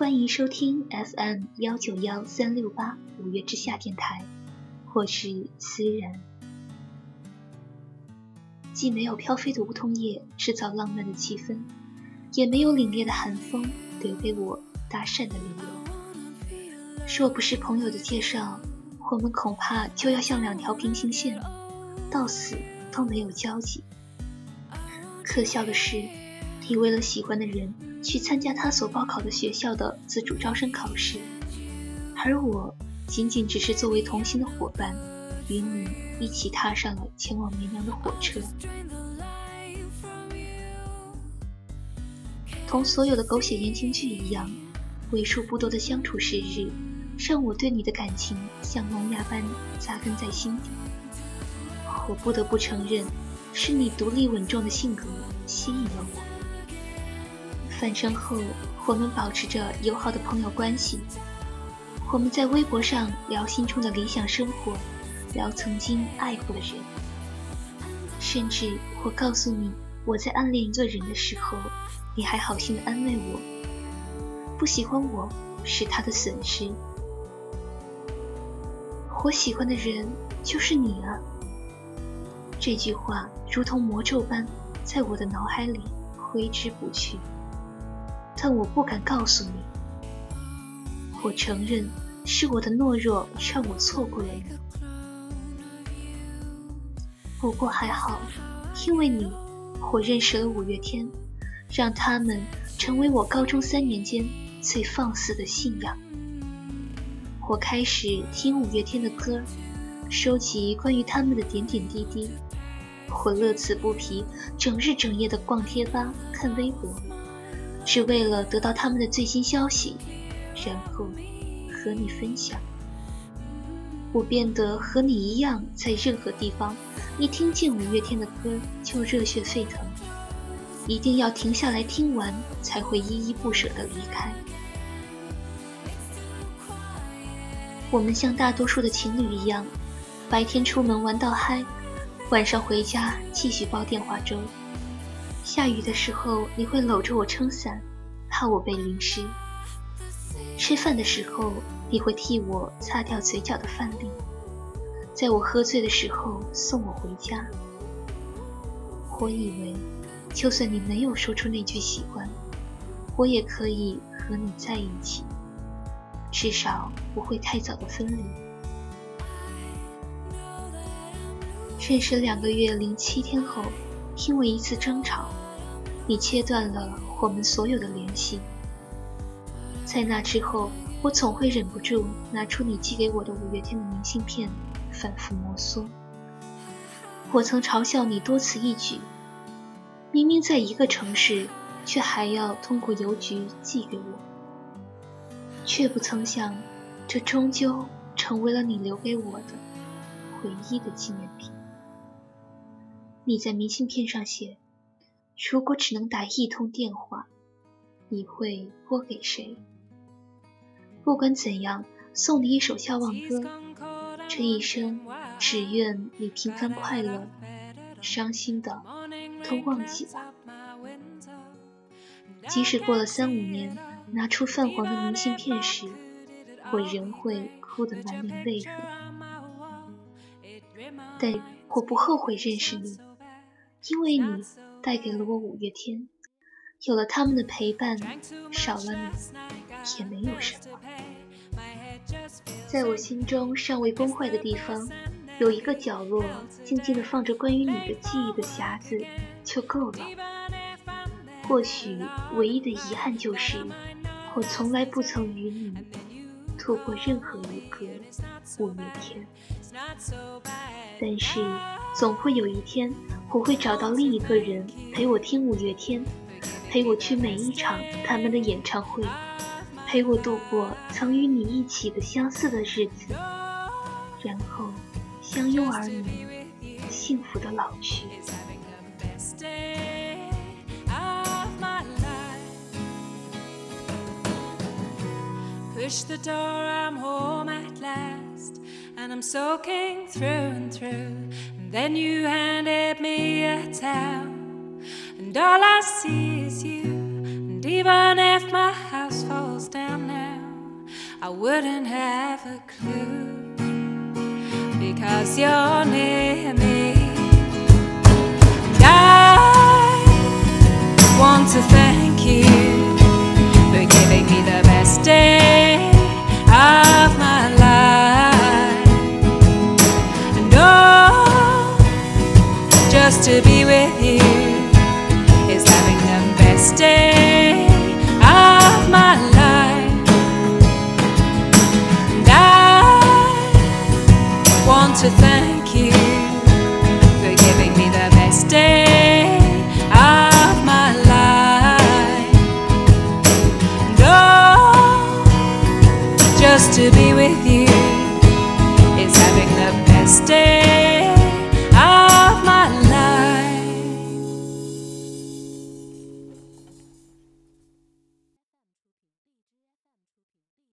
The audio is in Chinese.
欢迎收听 FM 幺九幺三六八五月之下电台，我是思然。既没有飘飞的梧桐叶制造浪漫的气氛，也没有凛冽的寒风留给我搭讪的理由。若不是朋友的介绍，我们恐怕就要像两条平行线，到死都没有交集。可笑的是，你为了喜欢的人去参加他所报考的学校的自主招生考试，而我仅仅只是作为同行的伙伴，与你一起踏上了前往绵阳的火车。同所有的狗血言情剧一样，为数不多的相处时日，让我对你的感情像萌芽般扎根在心底。我不得不承认，是你独立稳重的性格吸引了我。返程后，我们保持着友好的朋友关系。我们在微博上聊心中的理想生活，聊曾经爱过的人。甚至我告诉你我在暗恋一个人的时候，你还好心的安慰我：不喜欢我是他的损失。我喜欢的人就是你啊！这句话如同魔咒般在我的脑海里挥之不去。但我不敢告诉你，我承认是我的懦弱让我错过了你。不过还好，因为你，我认识了五月天，让他们成为我高中三年间最放肆的信仰。我开始听五月天的歌，收集关于他们的点点滴滴。我乐此不疲，整日整夜的逛贴吧、看微博。是为了得到他们的最新消息，然后和你分享。我变得和你一样，在任何地方一听见五月天的歌就热血沸腾，一定要停下来听完才会依依不舍地离开。我们像大多数的情侣一样，白天出门玩到嗨，晚上回家继续煲电话粥。下雨的时候，你会搂着我撑伞，怕我被淋湿；吃饭的时候，你会替我擦掉嘴角的饭粒；在我喝醉的时候送我回家。我以为，就算你没有说出那句喜欢，我也可以和你在一起，至少不会太早的分离。认识两个月零七天后，因为一次争吵。你切断了我们所有的联系，在那之后，我总会忍不住拿出你寄给我的五月天的明信片，反复摩挲。我曾嘲笑你多此一举，明明在一个城市，却还要通过邮局寄给我，却不曾想，这终究成为了你留给我的唯一的纪念品。你在明信片上写。如果只能打一通电话，你会拨给谁？不管怎样，送你一首《笑忘歌》，这一生只愿你平凡快乐，伤心的都忘记吧。即使过了三五年，拿出泛黄的明信片时，我仍会哭得满脸泪痕。但我不后悔认识你，因为你。带给了我五月天，有了他们的陪伴，少了你也没有什么。在我心中尚未崩坏的地方，有一个角落，静静地放着关于你的记忆的匣子就够了。或许唯一的遗憾就是，我从来不曾与你度过任何一个五月天。但是，总会有一天。我会找到另一个人陪我听五月天，陪我去每一场他们的演唱会，陪我度过曾与你一起的相似的日子，然后相拥而眠，幸福的老去。Then you handed me a towel, and all I see is you. And even if my house falls down now, I wouldn't have a clue because you're near me. And I want to thank